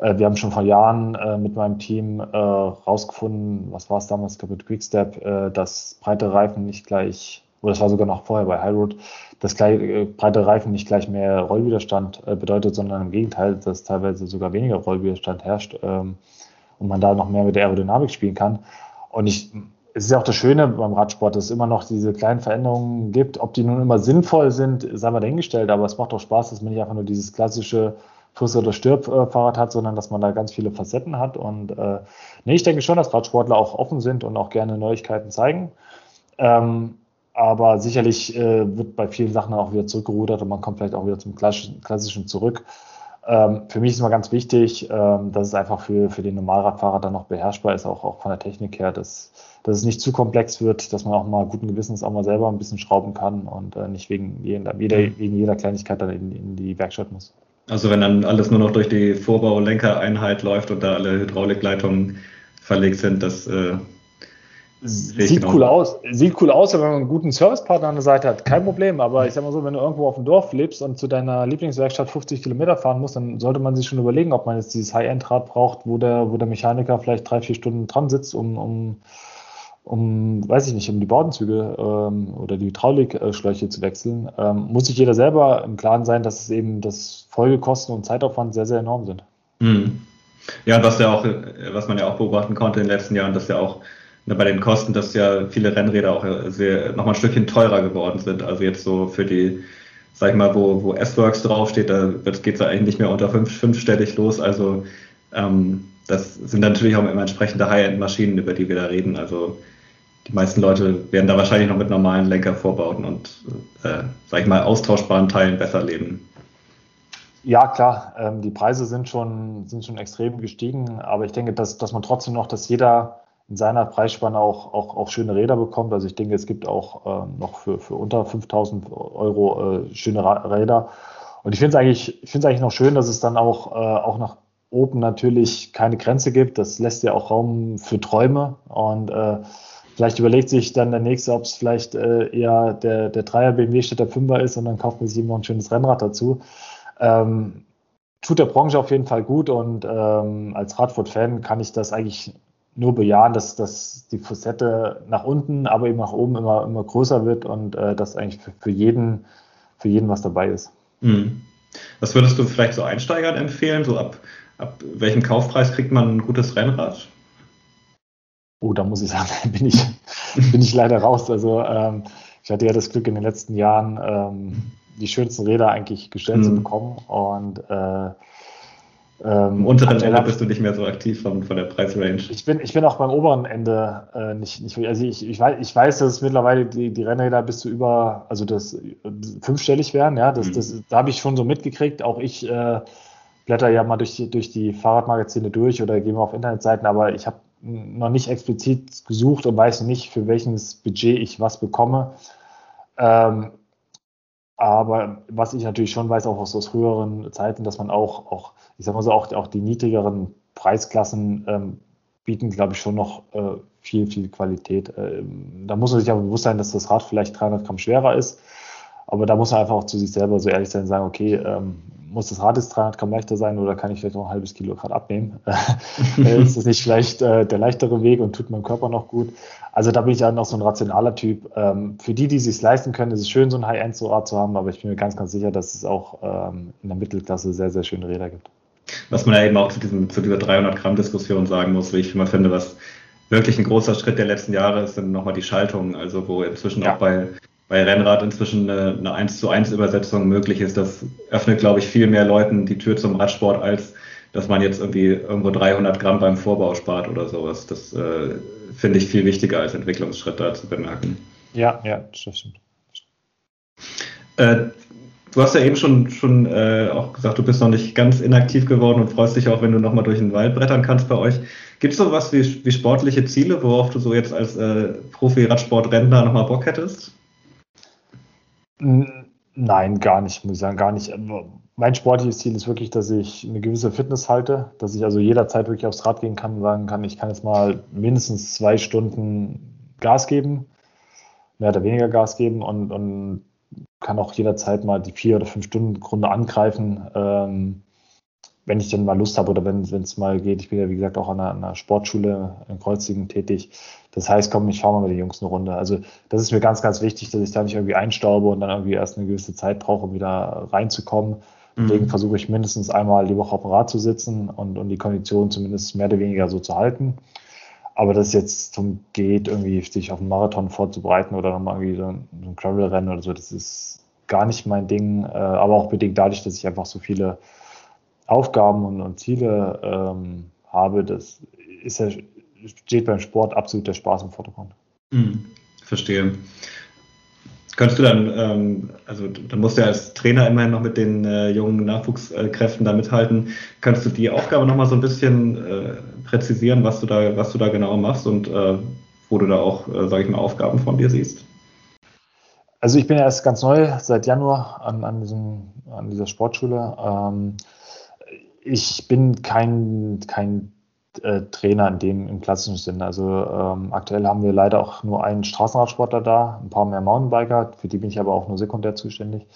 Äh, wir haben schon vor Jahren äh, mit meinem Team rausgefunden, was war es damals, ich glaube mit Quickstep, dass breite Reifen nicht gleich oder das war sogar noch vorher bei Highroad, dass gleich, äh, breite Reifen nicht gleich mehr Rollwiderstand äh, bedeutet, sondern im Gegenteil, dass teilweise sogar weniger Rollwiderstand herrscht ähm, und man da noch mehr mit der Aerodynamik spielen kann. Und ich, es ist ja auch das Schöne beim Radsport, dass es immer noch diese kleinen Veränderungen gibt. Ob die nun immer sinnvoll sind, sei mal dahingestellt, aber es macht doch Spaß, dass man nicht einfach nur dieses klassische Friss- oder Stirb-Fahrrad hat, sondern dass man da ganz viele Facetten hat. Und äh, nee, ich denke schon, dass Radsportler auch offen sind und auch gerne Neuigkeiten zeigen. Ähm, aber sicherlich äh, wird bei vielen Sachen auch wieder zurückgerudert und man kommt vielleicht auch wieder zum Klassischen zurück. Ähm, für mich ist immer ganz wichtig, ähm, dass es einfach für, für den Normalradfahrer dann noch beherrschbar ist, auch, auch von der Technik her, dass, dass es nicht zu komplex wird, dass man auch mal guten Gewissens auch mal selber ein bisschen schrauben kann und äh, nicht wegen jeder, wegen jeder Kleinigkeit dann in, in die Werkstatt muss. Also wenn dann alles nur noch durch die Vorbau-Lenkereinheit läuft und da alle Hydraulikleitungen verlegt sind, das äh, Sieht genau. cool aus. Sieht cool aus, wenn man einen guten Servicepartner an der Seite hat. Kein Problem. Aber ich sag mal so, wenn du irgendwo auf dem Dorf lebst und zu deiner Lieblingswerkstatt 50 Kilometer fahren musst, dann sollte man sich schon überlegen, ob man jetzt dieses High-End-Rad braucht, wo der, wo der Mechaniker vielleicht drei, vier Stunden dran sitzt, um, um, um weiß ich nicht, um die Bordenzüge ähm, oder die Hydraulikschläuche zu wechseln. Ähm, muss sich jeder selber im Klaren sein, dass es eben das Folgekosten und Zeitaufwand sehr, sehr enorm sind. Mhm. Ja, was ja auch, was man ja auch beobachten konnte in den letzten Jahren, dass ja auch bei den Kosten, dass ja viele Rennräder auch sehr, nochmal ein Stückchen teurer geworden sind. Also jetzt so für die, sag ich mal, wo, wo S-Works draufsteht, da geht es eigentlich nicht mehr unter fünf, fünfstellig los. Also ähm, das sind natürlich auch immer entsprechende High-End-Maschinen, über die wir da reden. Also die meisten Leute werden da wahrscheinlich noch mit normalen Lenkervorbauten und, äh, sag ich mal, austauschbaren Teilen besser leben. Ja, klar, ähm, die Preise sind schon, sind schon extrem gestiegen, aber ich denke, dass, dass man trotzdem noch, dass jeder in seiner Preisspanne auch, auch, auch schöne Räder bekommt. Also ich denke, es gibt auch ähm, noch für, für unter 5000 Euro äh, schöne Räder. Und ich finde es eigentlich, eigentlich noch schön, dass es dann auch, äh, auch nach oben natürlich keine Grenze gibt. Das lässt ja auch Raum für Träume. Und äh, vielleicht überlegt sich dann der Nächste, ob es vielleicht äh, eher der, der Dreier BMW statt der Fünfer ist und dann kauft man sich eben noch ein schönes Rennrad dazu. Ähm, tut der Branche auf jeden Fall gut und ähm, als Radford-Fan kann ich das eigentlich nur bejahen, dass, dass die Facette nach unten, aber eben nach oben immer, immer größer wird und äh, dass eigentlich für, für, jeden, für jeden was dabei ist. Mhm. Was würdest du vielleicht so Einsteigern empfehlen? So ab, ab welchem Kaufpreis kriegt man ein gutes Rennrad? Oh, da muss ich sagen, [LAUGHS] bin ich, bin ich leider raus. Also ähm, ich hatte ja das Glück in den letzten Jahren ähm, die schönsten Räder eigentlich gestellt mhm. zu bekommen und äh, ähm, unteren Ende bist du nicht mehr so aktiv von, von der Preisrange. Ich bin, ich bin auch beim oberen Ende äh, nicht, nicht, also ich, ich, weiß, ich weiß, dass es mittlerweile die, die Rennräder bis zu über, also das äh, fünfstellig werden, ja, das, mhm. das, da habe ich schon so mitgekriegt. Auch ich äh, blätter ja mal durch die, durch die Fahrradmagazine durch oder gehe mal auf Internetseiten, aber ich habe noch nicht explizit gesucht und weiß nicht, für welches Budget ich was bekomme. Ähm, aber was ich natürlich schon weiß, auch aus, früheren Zeiten, dass man auch, auch ich sag mal so, auch, auch die niedrigeren Preisklassen ähm, bieten, glaube ich, schon noch äh, viel, viel Qualität. Ähm, da muss man sich aber bewusst sein, dass das Rad vielleicht 300 Gramm schwerer ist. Aber da muss man einfach auch zu sich selber so ehrlich sein und sagen, okay, ähm, muss das Rad jetzt 300 Gramm leichter sein oder kann ich vielleicht noch ein halbes Kilo Grad abnehmen? [LAUGHS] Äh, ist das nicht vielleicht äh, der leichtere Weg und tut meinem Körper noch gut? Also da bin ich ja noch so ein rationaler Typ. Ähm, für die, die es sich leisten können, ist es schön, so ein High-End-Rad zu haben, aber ich bin mir ganz, ganz sicher, dass es auch ähm, in der Mittelklasse sehr, sehr schöne Räder gibt. Was man ja eben auch zu, diesem, zu dieser 300 Gramm Diskussion sagen muss, wie ich immer finde, was wirklich ein großer Schritt der letzten Jahre ist, sind nochmal die Schaltungen, also wo inzwischen ja. auch bei bei Rennrad inzwischen eine, eine 1 zu 1 Übersetzung möglich ist. Das öffnet, glaube ich, viel mehr Leuten die Tür zum Radsport, als dass man jetzt irgendwie irgendwo 300 Gramm beim Vorbau spart oder sowas. Das äh, finde ich viel wichtiger als Entwicklungsschritt da zu bemerken. Ja, ja, das stimmt. Äh, du hast ja eben schon, schon äh, auch gesagt, du bist noch nicht ganz inaktiv geworden und freust dich auch, wenn du nochmal durch den Wald brettern kannst bei euch. Gibt es so was wie, wie sportliche Ziele, worauf du so jetzt als äh, Profi-Radsport-Rentner nochmal Bock hättest? Nein, gar nicht, muss ich sagen, gar nicht. Mein sportliches Ziel ist wirklich, dass ich eine gewisse Fitness halte, dass ich also jederzeit wirklich aufs Rad gehen kann und sagen kann, ich kann jetzt mal mindestens zwei Stunden Gas geben, mehr oder weniger Gas geben und, und kann auch jederzeit mal die vier oder fünf Stunden Grunde angreifen. Ähm, wenn ich dann mal Lust habe oder wenn es mal geht. Ich bin ja, wie gesagt, auch an einer, an einer Sportschule in Kreuzigen tätig. Das heißt, komm, ich fahre mal mit den Jungs eine Runde. Also das ist mir ganz, ganz wichtig, dass ich da nicht irgendwie einstaube und dann irgendwie erst eine gewisse Zeit brauche, um wieder reinzukommen. Mhm. Deswegen versuche ich mindestens einmal die Woche auf dem Rad zu sitzen und, und die Kondition zumindest mehr oder weniger so zu halten. Aber dass es jetzt zum geht, irgendwie sich auf einen Marathon vorzubereiten oder nochmal irgendwie so ein, so ein Gravel-Rennen oder so, das ist gar nicht mein Ding. Äh, aber auch bedingt dadurch, dass ich einfach so viele Aufgaben und, und Ziele ähm, habe, das ist ja, steht beim Sport absolut der Spaß im Vordergrund. Mhm, verstehe. Könntest du dann, ähm, also dann musst du ja als Trainer immerhin noch mit den äh, jungen Nachwuchskräften da mithalten. Kannst du die Aufgabe nochmal so ein bisschen äh, präzisieren, was du da, was du da genau machst und äh, wo du da auch, äh, sage ich mal, Aufgaben von dir siehst? Also ich bin ja erst ganz neu seit Januar an, an, diesem, an dieser Sportschule. Ähm, ich bin kein, kein äh, Trainer in dem im klassischen Sinne. Also ähm, aktuell haben wir leider auch nur einen Straßenradsportler da, ein paar mehr Mountainbiker, für die bin ich aber auch nur sekundär zuständig.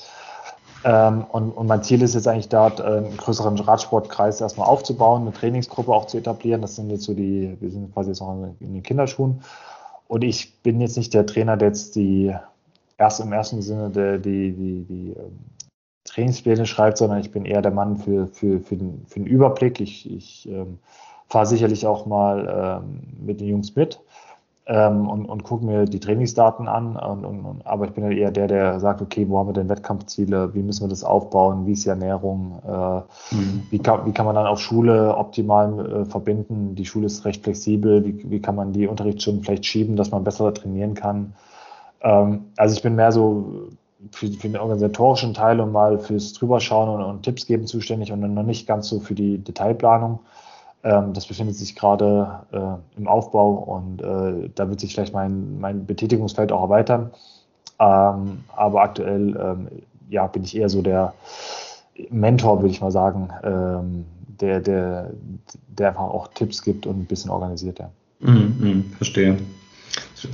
Ähm, und, und, mein Ziel ist jetzt eigentlich da, äh, einen größeren Radsportkreis erstmal aufzubauen, eine Trainingsgruppe auch zu etablieren. Das sind jetzt so die, wir sind quasi jetzt noch in den Kinderschuhen. Und ich bin jetzt nicht der Trainer, der jetzt die erst im ersten Sinne der, die, die, die ähm, Trainingspläne schreibt, sondern ich bin eher der Mann für, für, für, den, für den Überblick. Ich, ich ähm, fahre sicherlich auch mal ähm, mit den Jungs mit ähm, und, und gucke mir die Trainingsdaten an. Und, und, aber ich bin halt eher der, der sagt, okay, wo haben wir denn Wettkampfziele? Wie müssen wir das aufbauen? Wie ist die Ernährung? Äh, mhm. wie, kann, wie kann man dann auf Schule optimal äh, verbinden? Die Schule ist recht flexibel. Wie, wie kann man die Unterrichtsstunden vielleicht schieben, dass man besser trainieren kann? Ähm, also ich bin mehr so für, für, den organisatorischen Teil und mal fürs Drüberschauen und, und, Tipps geben zuständig und dann noch nicht ganz so für die Detailplanung. Ähm, das befindet sich gerade äh, im Aufbau und äh, da wird sich vielleicht mein, mein Betätigungsfeld auch erweitern. Ähm, aber aktuell ähm, ja, bin ich eher so der Mentor, würde ich mal sagen, ähm, der, der, der einfach auch Tipps gibt und ein bisschen organisiert. Ja. Mhm, mh, verstehe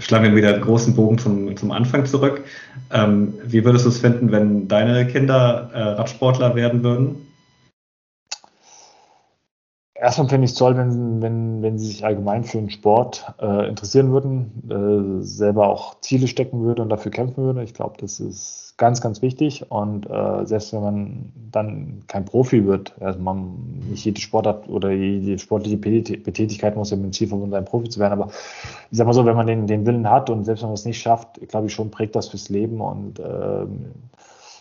schlagen wir wieder großen Bogen zum, zum Anfang zurück. Ähm, wie würdest du es finden, wenn deine Kinder äh, Radsportler werden würden? Erstmal finde ich es toll, wenn, wenn, wenn sie sich allgemein für den Sport äh, interessieren würden, äh, selber auch Ziele stecken würden und dafür kämpfen würden. Ich glaube, das ist ganz, ganz wichtig. Und äh, selbst wenn man dann kein Profi wird, also man nicht jede Sportart oder jede sportliche Betätigkeit muss ja mit dem Ziel verbunden sein, Profi zu werden. Aber ich sag mal so, wenn man den, den Willen hat und selbst wenn man es nicht schafft, glaube ich schon, prägt das fürs Leben und äh,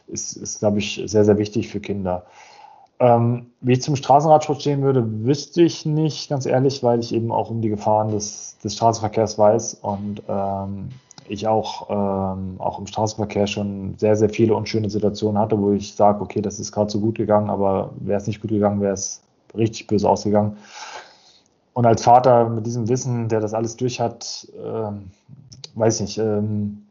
ist, ist glaube ich, sehr, sehr wichtig für Kinder. Ähm, wie ich zum Straßenradsport stehen würde, wüsste ich nicht, ganz ehrlich, weil ich eben auch um die Gefahren des, des Straßenverkehrs weiß und ähm, ich auch, ähm, auch im Straßenverkehr schon sehr, sehr viele unschöne Situationen hatte, wo ich sage, okay, das ist gerade so gut gegangen, aber wäre es nicht gut gegangen, wäre es richtig böse ausgegangen. Und als Vater mit diesem Wissen, der das alles durch hat, ähm, weiß ich nicht, ähm,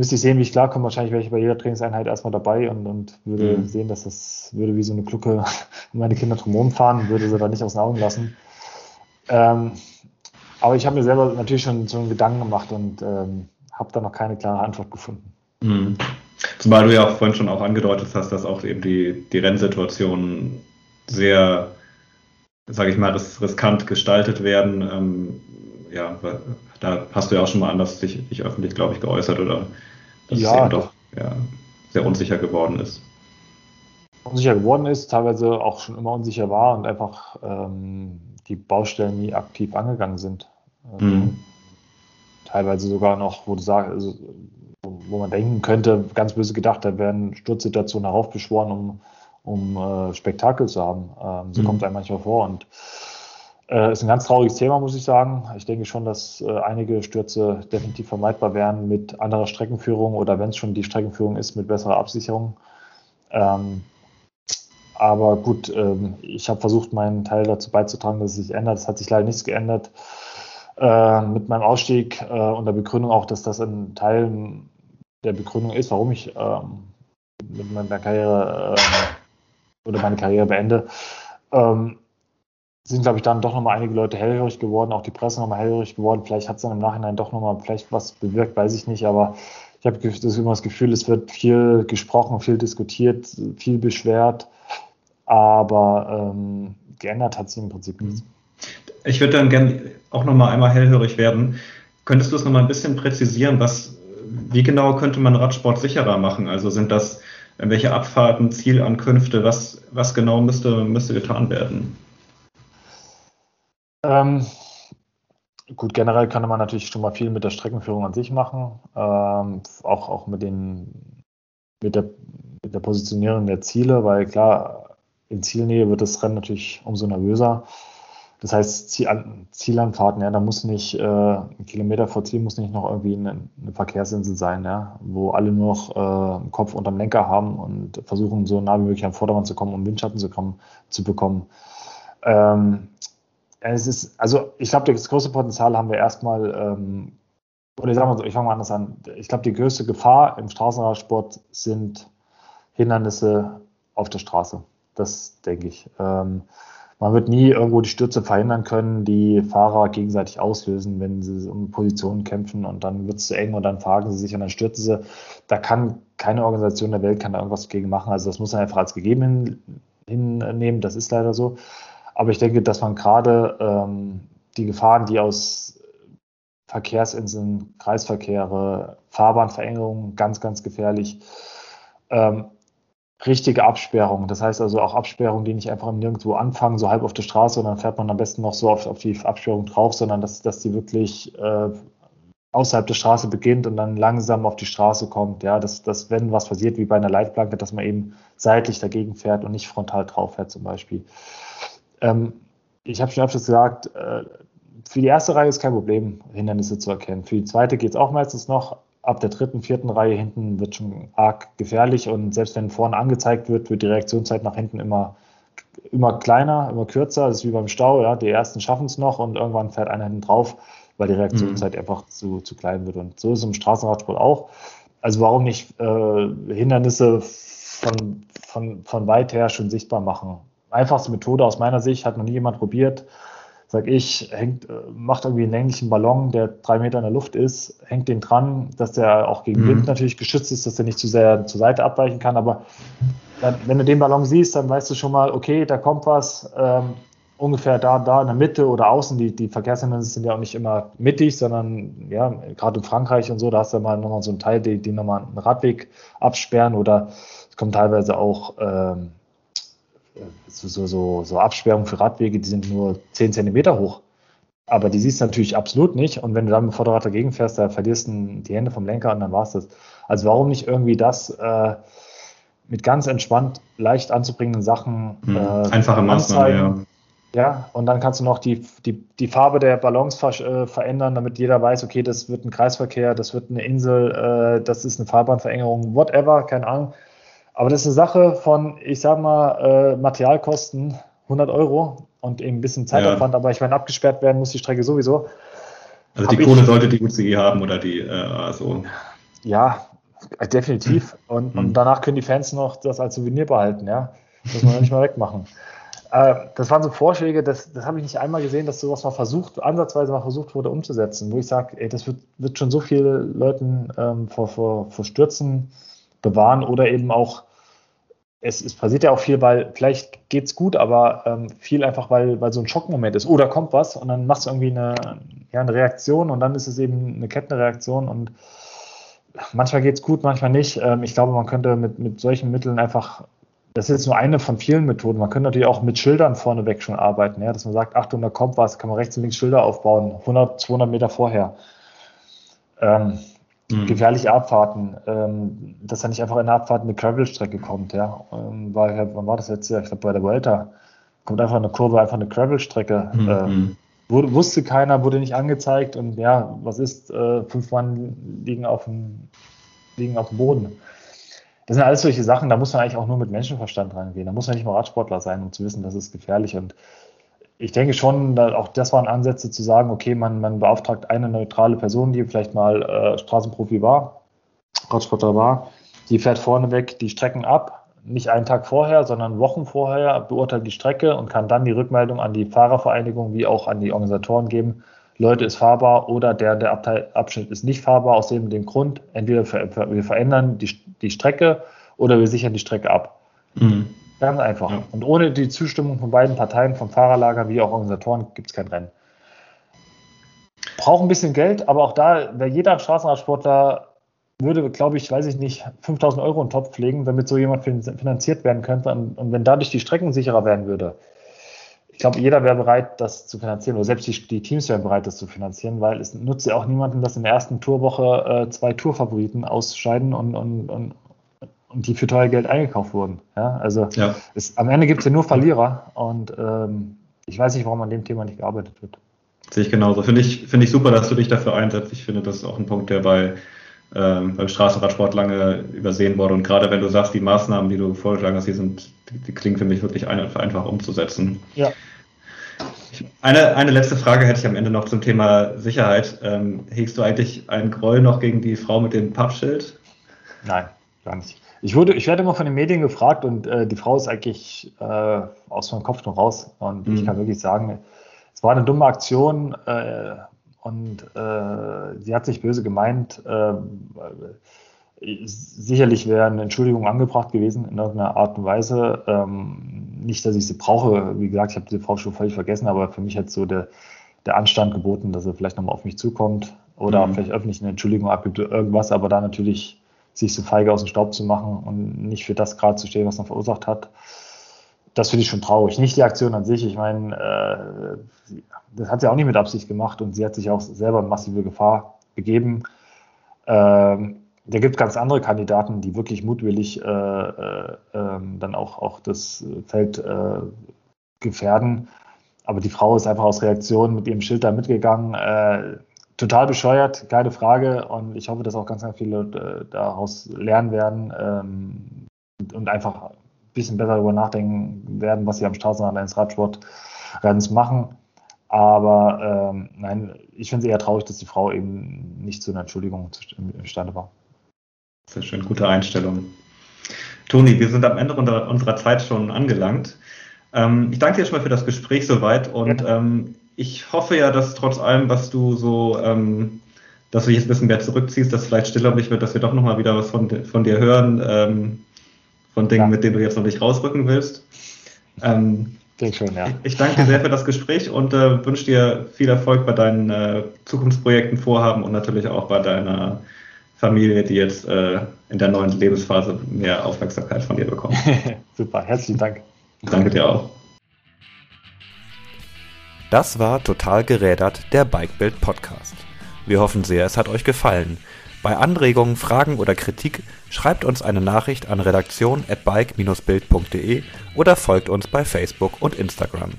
müsste ich sehen, wie ich klarkomme. Wahrscheinlich wäre ich bei jeder Trainingseinheit erstmal dabei und, und würde mhm. sehen, dass das würde wie so eine Glucke [LAUGHS] meine Kinder drumherum fahren, würde sie da nicht aus den Augen lassen. Ähm, aber ich habe mir selber natürlich schon so einen Gedanken gemacht und ähm, habe da noch keine klare Antwort gefunden. Mhm. Zumal du ja auch vorhin schon auch angedeutet hast, dass auch eben die, die Rennsituationen sehr, sage ich mal, riskant gestaltet werden. Ähm, ja, da hast du ja auch schon mal anders dich, dich öffentlich, glaube ich, geäußert oder dass ja, es eben doch ja, sehr unsicher geworden ist. Unsicher geworden ist, teilweise auch schon immer unsicher war und einfach ähm, die Baustellen nie aktiv angegangen sind. Ähm, mhm. Teilweise sogar noch, wo du sagst, also, wo man denken könnte, ganz böse gedacht, da werden Sturzsituationen heraufbeschworen, um, um äh, Spektakel zu haben. Ähm, so mhm. kommt es einem manchmal vor und äh, ist ein ganz trauriges Thema, muss ich sagen. Ich denke schon, dass äh, einige Stürze definitiv vermeidbar wären mit anderer Streckenführung oder wenn es schon die Streckenführung ist, mit besserer Absicherung. Ähm, aber gut, ähm, ich habe versucht, meinen Teil dazu beizutragen, dass es sich ändert. Es hat sich leider nichts geändert. Äh, mit meinem Ausstieg äh, und der Begründung auch, dass das ein Teil der Begründung ist, warum ich ähm, mit meiner Karriere äh, oder meine Karriere beende. Ähm, sind, glaube ich, dann doch nochmal einige Leute hellhörig geworden, auch die Presse nochmal hellhörig geworden. Vielleicht hat es dann im Nachhinein doch nochmal vielleicht was bewirkt, weiß ich nicht, aber ich habe immer das Gefühl, es wird viel gesprochen, viel diskutiert, viel beschwert, aber ähm, geändert hat sich im Prinzip nichts. Ich würde dann gerne auch nochmal einmal hellhörig werden. Könntest du es nochmal ein bisschen präzisieren, was, wie genau könnte man Radsport sicherer machen? Also sind das welche Abfahrten, Zielankünfte, was, was genau müsste, müsste getan werden? Ähm, gut, generell kann man natürlich schon mal viel mit der Streckenführung an sich machen, ähm, auch, auch mit, den, mit, der, mit der Positionierung der Ziele, weil klar, in Zielnähe wird das Rennen natürlich umso nervöser. Das heißt, Zielanfahrten, ja, da muss nicht äh, ein Kilometer vor Ziel muss nicht noch irgendwie eine, eine Verkehrsinsel sein, ja, wo alle nur noch äh, Kopf unterm Lenker haben und versuchen, so nah wie möglich am Vordermann zu kommen, um Windschatten zu, kommen, zu bekommen. Ähm, es ist, also ich glaube, das größte Potenzial haben wir erstmal, ähm, oder sagen so, ich fange mal anders an. Ich glaube, die größte Gefahr im Straßenradsport sind Hindernisse auf der Straße. Das denke ich. Ähm, man wird nie irgendwo die Stürze verhindern können, die Fahrer gegenseitig auslösen, wenn sie um Positionen kämpfen und dann wird es zu eng und dann fragen sie sich und dann stürzen sie. Da kann keine Organisation der Welt kann da irgendwas dagegen machen. Also das muss man einfach als gegeben hinnehmen. Das ist leider so. Aber ich denke, dass man gerade ähm, die Gefahren, die aus Verkehrsinseln, Kreisverkehre, Fahrbahnverängerungen, ganz, ganz gefährlich, ähm, richtige Absperrungen. Das heißt also auch Absperrungen, die nicht einfach nirgendwo anfangen, so halb auf der Straße und dann fährt man am besten noch so auf, auf die Absperrung drauf, sondern dass, dass die wirklich äh, außerhalb der Straße beginnt und dann langsam auf die Straße kommt. Ja, dass, dass wenn was passiert, wie bei einer Leitplanke, dass man eben seitlich dagegen fährt und nicht frontal drauf fährt zum Beispiel. Ähm, ich habe schon öfters gesagt, äh, für die erste Reihe ist kein Problem, Hindernisse zu erkennen. Für die zweite geht es auch meistens noch. Ab der dritten, vierten Reihe hinten wird schon arg gefährlich und selbst wenn vorne angezeigt wird, wird die Reaktionszeit nach hinten immer, immer kleiner, immer kürzer. Das ist wie beim Stau. Ja? Die ersten schaffen es noch und irgendwann fährt einer hinten drauf, weil die Reaktionszeit mhm. einfach zu, zu klein wird. Und so ist es im Straßenradsport auch. Also warum nicht äh, Hindernisse von, von, von weit her schon sichtbar machen? Einfachste Methode aus meiner Sicht, hat noch nie jemand probiert. Sag ich, hängt, äh, macht irgendwie einen länglichen Ballon, der drei Meter in der Luft ist, hängt den dran, dass der auch gegen mhm. Wind natürlich geschützt ist, dass der nicht zu sehr zur Seite abweichen kann. Aber dann, wenn du den Ballon siehst, dann weißt du schon mal, okay, da kommt was, ähm, ungefähr da, da in der Mitte oder außen. Die, die Verkehrshindernisse sind ja auch nicht immer mittig, sondern ja, gerade in Frankreich und so, da hast du mal nochmal so einen Teil, die, die nochmal einen Radweg absperren oder es kommt teilweise auch ähm, so, so, so Absperrungen für Radwege, die sind nur 10 Zentimeter hoch. Aber die siehst du natürlich absolut nicht. Und wenn du dann mit dem Vorderrad dagegen fährst, da verlierst du die Hände vom Lenker und dann war es das. Also warum nicht irgendwie das äh, mit ganz entspannt, leicht anzubringenden Sachen hm. äh, Einfache Maßnahmen, ja. Ja, und dann kannst du noch die, die, die Farbe der Ballons ver äh, verändern, damit jeder weiß, okay, das wird ein Kreisverkehr, das wird eine Insel, äh, das ist eine Fahrbahnverengerung, whatever, keine Ahnung. Aber das ist eine Sache von, ich sag mal, äh, Materialkosten 100 Euro und eben ein bisschen Zeitaufwand, ja. aber ich meine, abgesperrt werden muss die Strecke sowieso. Also die Kohle sollte die UCI haben oder die äh, ASO. Ja, definitiv. Und, und, hm. danach können die Fans noch das als Souvenir behalten, ja. Das muss man nicht mal wegmachen. [LAUGHS] Äh, das waren so Vorschläge, das, das habe ich nicht einmal gesehen, dass sowas mal versucht, ansatzweise mal versucht wurde umzusetzen, wo ich sage, das wird, wird schon so viele Leuten ähm, vor, vor, vor Stürzen bewahren oder eben auch, es, es passiert ja auch viel, weil vielleicht geht es gut, aber ähm, viel einfach, weil, weil so ein Schockmoment ist. Oder kommt was und dann machst du irgendwie eine, ja, eine Reaktion und dann ist es eben eine Kettenreaktion und manchmal geht es gut, manchmal nicht. Ähm, ich glaube, man könnte mit, mit solchen Mitteln einfach, das ist jetzt nur eine von vielen Methoden. Man könnte natürlich auch mit Schildern vorneweg schon arbeiten, ja, dass man sagt, Achtung, da kommt was, kann man rechts und links Schilder aufbauen, 100, 200 Meter vorher. Ähm, mhm. Gefährliche Abfahrten, ähm, dass er nicht einfach in der Abfahrt eine Gravel-Strecke kommt, ja. Ähm, war, wann war das jetzt? Ich glaube, bei der Vuelta kommt einfach eine Kurve, einfach eine Gravel-Strecke. Mhm. Ähm, wurde, wusste keiner, wurde nicht angezeigt und ja, was ist, äh, fünf Mann liegen auf dem, liegen auf dem Boden. Das sind alles solche Sachen, da muss man eigentlich auch nur mit Menschenverstand rangehen. Da muss man nicht mal Radsportler sein, um zu wissen, das ist gefährlich. Und ich denke schon, auch das waren Ansätze zu sagen, okay, man, man beauftragt eine neutrale Person, die vielleicht mal äh, Straßenprofi war, Radsportler war, die fährt vorneweg die Strecken ab, nicht einen Tag vorher, sondern Wochen vorher, beurteilt die Strecke und kann dann die Rückmeldung an die Fahrervereinigung wie auch an die Organisatoren geben. Leute ist fahrbar oder der, der Abteil, Abschnitt ist nicht fahrbar aus dem, dem Grund. Entweder wir verändern die, die Strecke oder wir sichern die Strecke ab. Mhm. Ganz einfach. Ja. Und ohne die Zustimmung von beiden Parteien, vom Fahrerlager wie auch Organisatoren, gibt es kein Rennen. Braucht ein bisschen Geld, aber auch da wäre jeder Straßenradsportler würde, glaube ich, weiß ich nicht, 5000 Euro in den Topf legen, damit so jemand finanziert werden könnte. Und, und wenn dadurch die Strecken sicherer werden würde, ich glaube, jeder wäre bereit, das zu finanzieren, oder selbst die, die, Teams wären bereit, das zu finanzieren, weil es nutzt ja auch niemandem, dass in der ersten Tourwoche äh, zwei Tourfavoriten ausscheiden und, und, und, und die für teuer Geld eingekauft wurden. Ja, also ja. Es, am Ende gibt es ja nur Verlierer und ähm, ich weiß nicht, warum an dem Thema nicht gearbeitet wird. Sehe ich genauso. Finde ich, finde ich super, dass du dich dafür einsetzt. Ich finde, das ist auch ein Punkt, der bei, ähm, beim Straßenradsport lange übersehen wurde. Und gerade wenn du sagst, die Maßnahmen, die du vorgeschlagen hast, die sind, die, die klingen für mich wirklich ein, einfach umzusetzen. Ja. Eine, eine letzte Frage hätte ich am Ende noch zum Thema Sicherheit. Ähm, hegst du eigentlich einen Groll noch gegen die Frau mit dem Pappschild? Nein, gar nicht. Ich, wurde, ich werde immer von den Medien gefragt und äh, die Frau ist eigentlich äh, aus meinem Kopf noch raus. Und mhm. ich kann wirklich sagen, es war eine dumme Aktion äh, und äh, sie hat sich böse gemeint. Ähm, sicherlich wäre eine Entschuldigung angebracht gewesen in irgendeiner Art und Weise. Ähm, nicht, dass ich sie brauche. Wie gesagt, ich habe diese Frau schon völlig vergessen, aber für mich hat so der, der Anstand geboten, dass er vielleicht nochmal auf mich zukommt oder mhm. vielleicht öffentlich eine Entschuldigung abgibt oder irgendwas, aber da natürlich sich so feige aus dem Staub zu machen und nicht für das gerade zu stehen, was man verursacht hat. Das finde ich schon traurig. Nicht die Aktion an sich. Ich meine, äh, das hat sie auch nicht mit Absicht gemacht und sie hat sich auch selber in massive Gefahr begeben. Ähm, da gibt es ganz andere Kandidaten, die wirklich mutwillig äh, äh, ähm, dann auch, auch das Feld äh, gefährden. Aber die Frau ist einfach aus Reaktion mit ihrem Schild da mitgegangen. Total bescheuert, keine Frage. Und ich hoffe, dass auch ganz, ganz viele äh, daraus lernen werden ähm, und einfach ein bisschen besser darüber nachdenken werden, was sie am Straßenrand eines Radsportrennens machen. Aber ähm, nein, ich finde es eher traurig, dass die Frau eben nicht zu einer Entschuldigung imstande war. Sehr schön, gute Einstellung. Toni, wir sind am Ende unserer Zeit schon angelangt. Ähm, ich danke dir schon mal für das Gespräch soweit und ja. ähm, ich hoffe ja, dass trotz allem, was du so, ähm, dass du dich jetzt ein bisschen mehr zurückziehst, dass vielleicht stiller wird, dass wir doch nochmal wieder was von, von dir hören, ähm, von Dingen, ja. mit denen du jetzt noch nicht rausrücken willst. Ähm, schon, ja. Ich, ich, danke dir sehr für das Gespräch und äh, wünsche dir viel Erfolg bei deinen äh, Zukunftsprojekten, Vorhaben und natürlich auch bei deiner Familie, die jetzt äh, in der neuen Lebensphase mehr Aufmerksamkeit von dir bekommt. [LAUGHS] Super, herzlichen Dank. Danke dir auch. Das war Total gerädert, der Bikebild Podcast. Wir hoffen sehr, es hat euch gefallen. Bei Anregungen, Fragen oder Kritik schreibt uns eine Nachricht an redaktion@bike-bild.de oder folgt uns bei Facebook und Instagram.